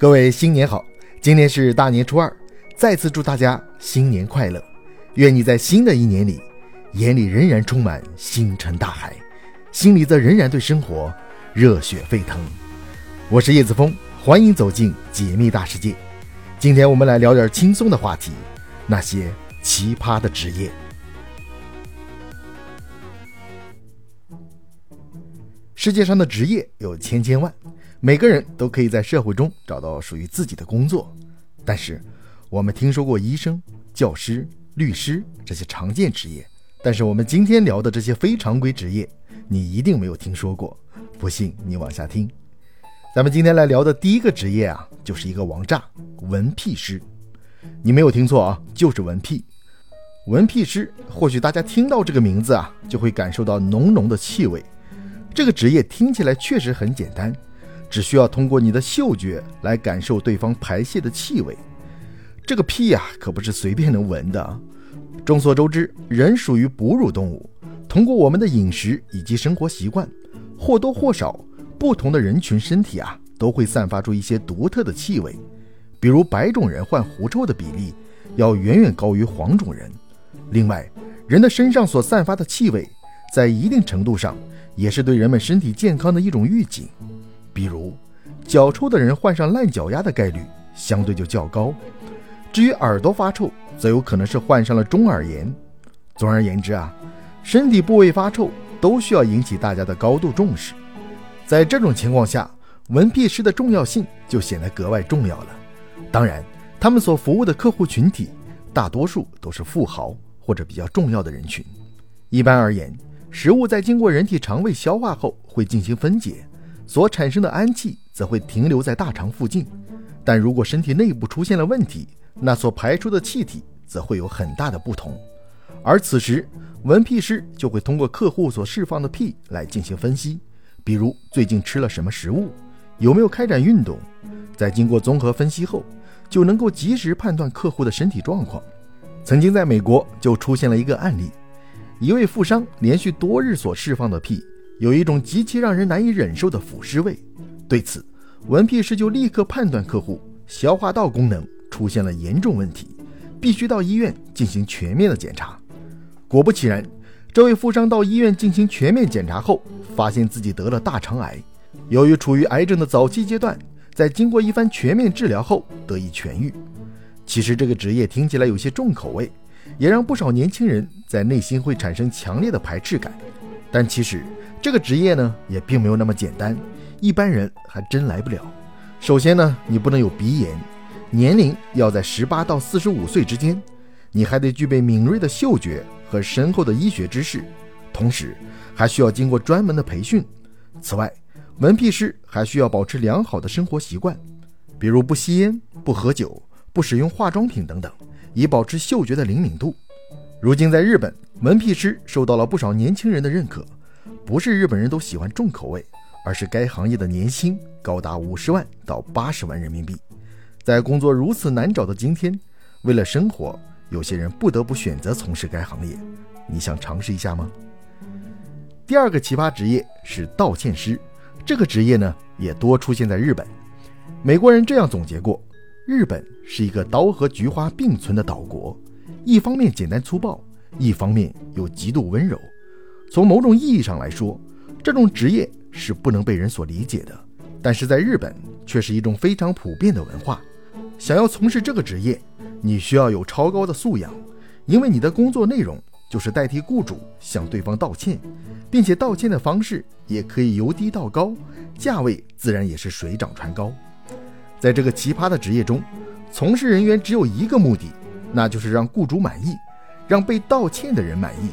各位新年好！今天是大年初二，再次祝大家新年快乐。愿你在新的一年里，眼里仍然充满星辰大海，心里则仍然对生活热血沸腾。我是叶子峰，欢迎走进解密大世界。今天我们来聊点轻松的话题，那些奇葩的职业。世界上的职业有千千万。每个人都可以在社会中找到属于自己的工作，但是我们听说过医生、教师、律师这些常见职业，但是我们今天聊的这些非常规职业，你一定没有听说过。不信你往下听。咱们今天来聊的第一个职业啊，就是一个王炸——闻屁师。你没有听错啊，就是闻屁。闻屁师，或许大家听到这个名字啊，就会感受到浓浓的气味。这个职业听起来确实很简单。只需要通过你的嗅觉来感受对方排泄的气味，这个屁呀可不是随便能闻的。众所周知，人属于哺乳动物，通过我们的饮食以及生活习惯，或多或少，不同的人群身体啊都会散发出一些独特的气味。比如白种人患狐臭的比例要远远高于黄种人。另外，人的身上所散发的气味，在一定程度上也是对人们身体健康的一种预警。比如，脚臭的人患上烂脚丫的概率相对就较高。至于耳朵发臭，则有可能是患上了中耳炎。总而言之啊，身体部位发臭都需要引起大家的高度重视。在这种情况下，闻屁师的重要性就显得格外重要了。当然，他们所服务的客户群体大多数都是富豪或者比较重要的人群。一般而言，食物在经过人体肠胃消化后会进行分解。所产生的氨气则会停留在大肠附近，但如果身体内部出现了问题，那所排出的气体则会有很大的不同。而此时，闻屁师就会通过客户所释放的屁来进行分析，比如最近吃了什么食物，有没有开展运动，在经过综合分析后，就能够及时判断客户的身体状况。曾经在美国就出现了一个案例，一位富商连续多日所释放的屁。有一种极其让人难以忍受的腐尸味，对此，闻屁师就立刻判断客户消化道功能出现了严重问题，必须到医院进行全面的检查。果不其然，这位富商到医院进行全面检查后，发现自己得了大肠癌。由于处于癌症的早期阶段，在经过一番全面治疗后得以痊愈。其实这个职业听起来有些重口味，也让不少年轻人在内心会产生强烈的排斥感。但其实。这个职业呢，也并没有那么简单，一般人还真来不了。首先呢，你不能有鼻炎，年龄要在十八到四十五岁之间，你还得具备敏锐的嗅觉和深厚的医学知识，同时还需要经过专门的培训。此外，闻屁师还需要保持良好的生活习惯，比如不吸烟、不喝酒、不使用化妆品等等，以保持嗅觉的灵敏度。如今在日本，门屁师受到了不少年轻人的认可。不是日本人都喜欢重口味，而是该行业的年薪高达五十万到八十万人民币。在工作如此难找的今天，为了生活，有些人不得不选择从事该行业。你想尝试一下吗？第二个奇葩职业是道歉师，这个职业呢也多出现在日本。美国人这样总结过：日本是一个刀和菊花并存的岛国，一方面简单粗暴，一方面又极度温柔。从某种意义上来说，这种职业是不能被人所理解的，但是在日本却是一种非常普遍的文化。想要从事这个职业，你需要有超高的素养，因为你的工作内容就是代替雇主向对方道歉，并且道歉的方式也可以由低到高，价位自然也是水涨船高。在这个奇葩的职业中，从事人员只有一个目的，那就是让雇主满意，让被道歉的人满意。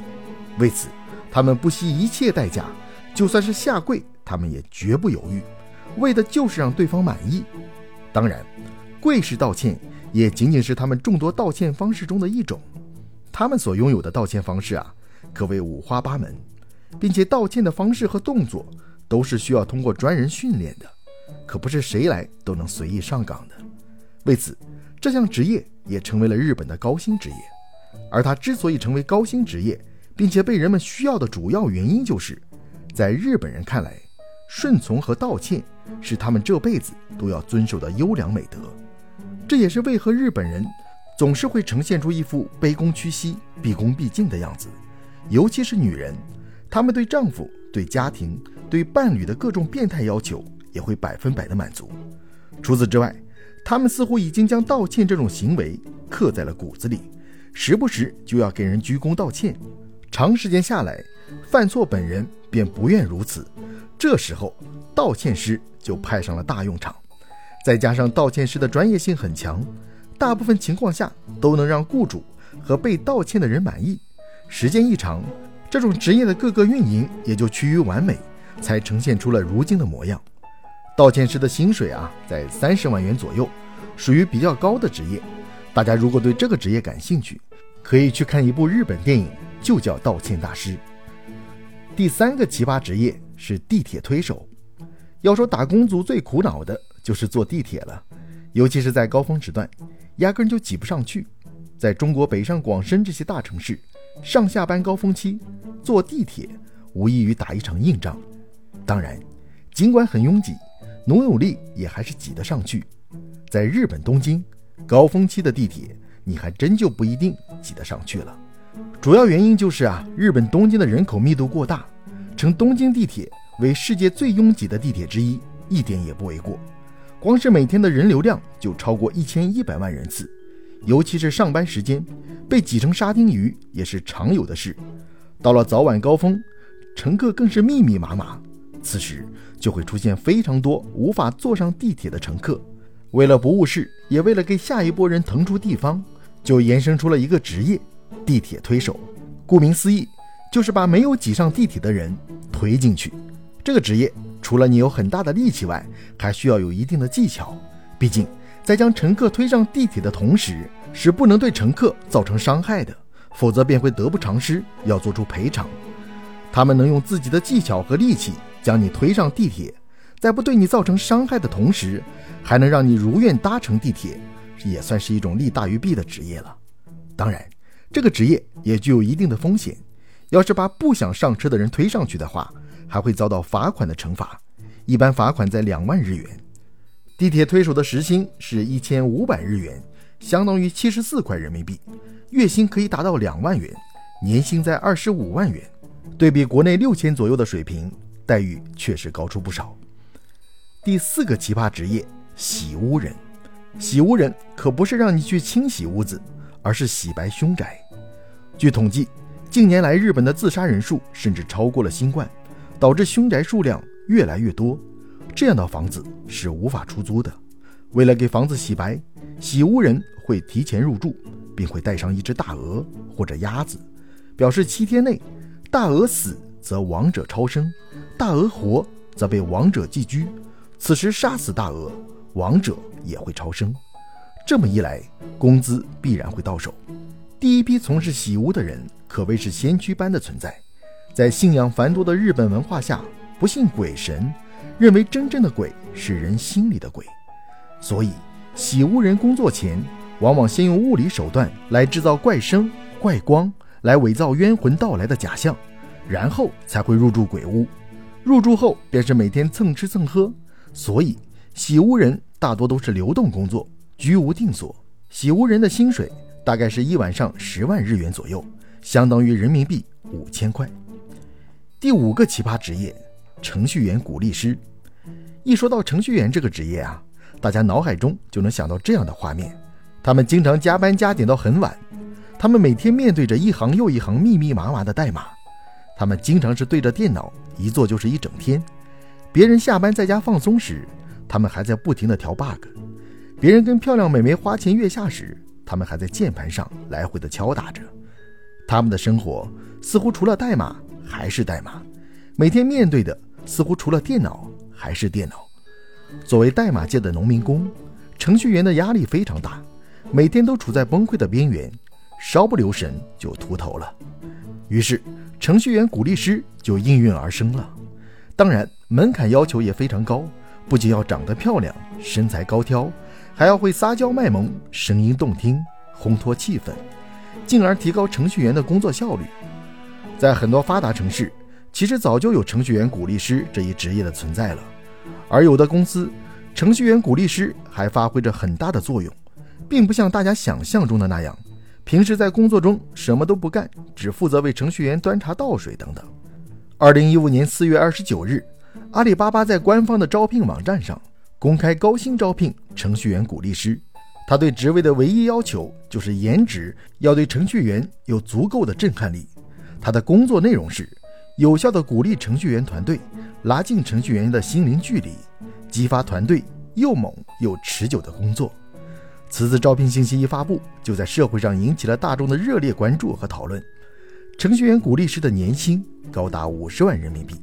为此，他们不惜一切代价，就算是下跪，他们也绝不犹豫，为的就是让对方满意。当然，跪式道歉也仅仅是他们众多道歉方式中的一种。他们所拥有的道歉方式啊，可谓五花八门，并且道歉的方式和动作都是需要通过专人训练的，可不是谁来都能随意上岗的。为此，这项职业也成为了日本的高薪职业。而他之所以成为高薪职业，并且被人们需要的主要原因，就是在日本人看来，顺从和道歉是他们这辈子都要遵守的优良美德。这也是为何日本人总是会呈现出一副卑躬屈膝、毕恭毕敬的样子，尤其是女人，她们对丈夫、对家庭、对伴侣的各种变态要求也会百分百的满足。除此之外，她们似乎已经将道歉这种行为刻在了骨子里，时不时就要给人鞠躬道歉。长时间下来，犯错本人便不愿如此，这时候道歉师就派上了大用场。再加上道歉师的专业性很强，大部分情况下都能让雇主和被道歉的人满意。时间一长，这种职业的各个运营也就趋于完美，才呈现出了如今的模样。道歉师的薪水啊，在三十万元左右，属于比较高的职业。大家如果对这个职业感兴趣，可以去看一部日本电影。就叫道歉大师。第三个奇葩职业是地铁推手。要说打工族最苦恼的就是坐地铁了，尤其是在高峰时段，压根就挤不上去。在中国北上广深这些大城市，上下班高峰期坐地铁无异于打一场硬仗。当然，尽管很拥挤，努努力也还是挤得上去。在日本东京，高峰期的地铁你还真就不一定挤得上去了。主要原因就是啊，日本东京的人口密度过大，称东京地铁为世界最拥挤的地铁之一，一点也不为过。光是每天的人流量就超过一千一百万人次，尤其是上班时间，被挤成沙丁鱼也是常有的事。到了早晚高峰，乘客更是密密麻麻，此时就会出现非常多无法坐上地铁的乘客。为了不误事，也为了给下一波人腾出地方，就延伸出了一个职业。地铁推手，顾名思义，就是把没有挤上地铁的人推进去。这个职业除了你有很大的力气外，还需要有一定的技巧。毕竟，在将乘客推上地铁的同时，是不能对乘客造成伤害的，否则便会得不偿失，要做出赔偿。他们能用自己的技巧和力气将你推上地铁，在不对你造成伤害的同时，还能让你如愿搭乘地铁，也算是一种利大于弊的职业了。当然。这个职业也具有一定的风险，要是把不想上车的人推上去的话，还会遭到罚款的惩罚，一般罚款在两万日元。地铁推手的时薪是一千五百日元，相当于七十四块人民币，月薪可以达到两万元，年薪在二十五万元。对比国内六千左右的水平，待遇确实高出不少。第四个奇葩职业，洗屋人。洗屋人可不是让你去清洗屋子。而是洗白凶宅。据统计，近年来日本的自杀人数甚至超过了新冠，导致凶宅数量越来越多。这样的房子是无法出租的。为了给房子洗白，洗屋人会提前入住，并会带上一只大鹅或者鸭子，表示七天内大鹅死则亡者超生，大鹅活则被亡者寄居。此时杀死大鹅，亡者也会超生。这么一来，工资必然会到手。第一批从事洗屋的人可谓是先驱般的存在。在信仰繁多的日本文化下，不信鬼神，认为真正的鬼是人心里的鬼。所以，洗屋人工作前，往往先用物理手段来制造怪声、怪光，来伪造冤魂到来的假象，然后才会入住鬼屋。入住后便是每天蹭吃蹭喝。所以，洗屋人大多都是流动工作。居无定所，洗屋人的薪水大概是一晚上十万日元左右，相当于人民币五千块。第五个奇葩职业，程序员鼓励师。一说到程序员这个职业啊，大家脑海中就能想到这样的画面：他们经常加班加点到很晚，他们每天面对着一行又一行密密麻麻的代码，他们经常是对着电脑一坐就是一整天。别人下班在家放松时，他们还在不停的调 bug。别人跟漂亮美眉花前月下时，他们还在键盘上来回的敲打着。他们的生活似乎除了代码还是代码，每天面对的似乎除了电脑还是电脑。作为代码界的农民工，程序员的压力非常大，每天都处在崩溃的边缘，稍不留神就秃头了。于是，程序员鼓励师就应运而生了。当然，门槛要求也非常高，不仅要长得漂亮，身材高挑。还要会撒娇卖萌，声音动听，烘托气氛，进而提高程序员的工作效率。在很多发达城市，其实早就有程序员鼓励师这一职业的存在了，而有的公司，程序员鼓励师还发挥着很大的作用，并不像大家想象中的那样，平时在工作中什么都不干，只负责为程序员端茶倒水等等。二零一五年四月二十九日，阿里巴巴在官方的招聘网站上公开高薪招聘程序员鼓励师，他对职位的唯一要求就是颜值要对程序员有足够的震撼力，他的工作内容是。有效的鼓励程序员团队，拉近程序员的心灵距离，激发团队又猛又持久的工作。此次招聘信息一发布，就在社会上引起了大众的热烈关注和讨论。程序员鼓励师的年薪高达五十万人民币。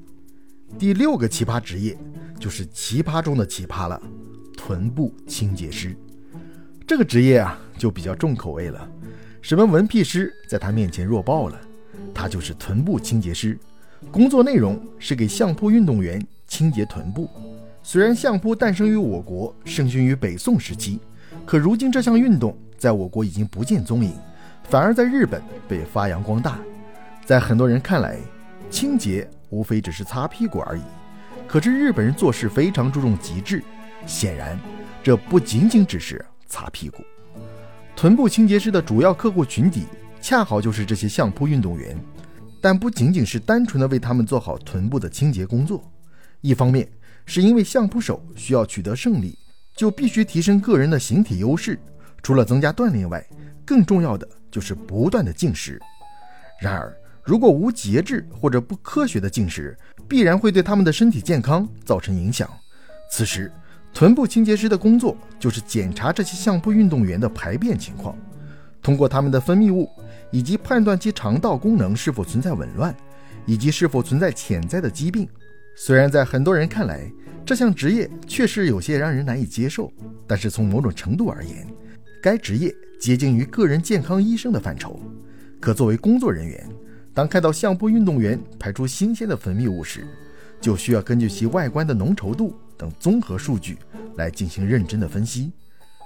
第六个奇葩职业就是奇葩中的奇葩了——臀部清洁师。这个职业啊，就比较重口味了。什么文屁师，在他面前弱爆了。他就是臀部清洁师。工作内容是给相扑运动员清洁臀部。虽然相扑诞生于我国，盛行于北宋时期，可如今这项运动在我国已经不见踪影，反而在日本被发扬光大。在很多人看来，清洁无非只是擦屁股而已。可是日本人做事非常注重极致，显然这不仅仅只是擦屁股。臀部清洁师的主要客户群体恰好就是这些相扑运动员。但不仅仅是单纯的为他们做好臀部的清洁工作，一方面是因为相扑手需要取得胜利，就必须提升个人的形体优势。除了增加锻炼外，更重要的就是不断的进食。然而，如果无节制或者不科学的进食，必然会对他们的身体健康造成影响。此时，臀部清洁师的工作就是检查这些相扑运动员的排便情况，通过他们的分泌物。以及判断其肠道功能是否存在紊乱，以及是否存在潜在的疾病。虽然在很多人看来，这项职业确实有些让人难以接受，但是从某种程度而言，该职业接近于个人健康医生的范畴。可作为工作人员，当看到相扑运动员排出新鲜的分泌物时，就需要根据其外观的浓稠度等综合数据来进行认真的分析。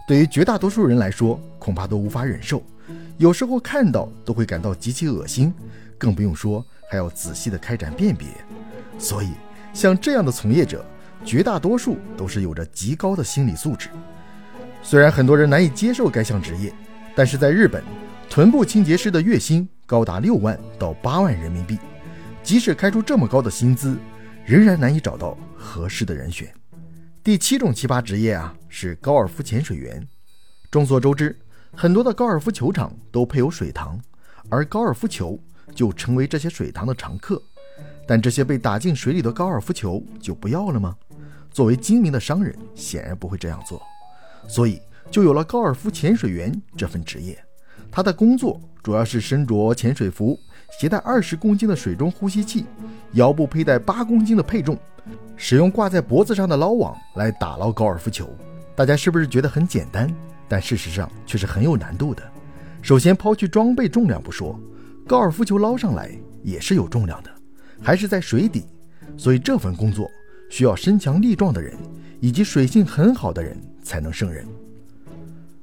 对于绝大多数人来说，恐怕都无法忍受。有时候看到都会感到极其恶心，更不用说还要仔细的开展辨别。所以，像这样的从业者，绝大多数都是有着极高的心理素质。虽然很多人难以接受该项职业，但是在日本，臀部清洁师的月薪高达六万到八万人民币。即使开出这么高的薪资，仍然难以找到合适的人选。第七种奇葩职业啊，是高尔夫潜水员。众所周知。很多的高尔夫球场都配有水塘，而高尔夫球就成为这些水塘的常客。但这些被打进水里的高尔夫球就不要了吗？作为精明的商人，显然不会这样做，所以就有了高尔夫潜水员这份职业。他的工作主要是身着潜水服，携带二十公斤的水中呼吸器，腰部佩戴八公斤的配重，使用挂在脖子上的捞网来打捞高尔夫球。大家是不是觉得很简单？但事实上却是很有难度的。首先抛去装备重量不说，高尔夫球捞上来也是有重量的，还是在水底，所以这份工作需要身强力壮的人以及水性很好的人才能胜任。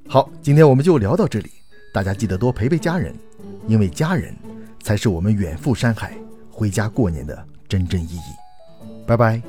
好，今天我们就聊到这里，大家记得多陪陪家人，因为家人才是我们远赴山海回家过年的真正意义。拜拜。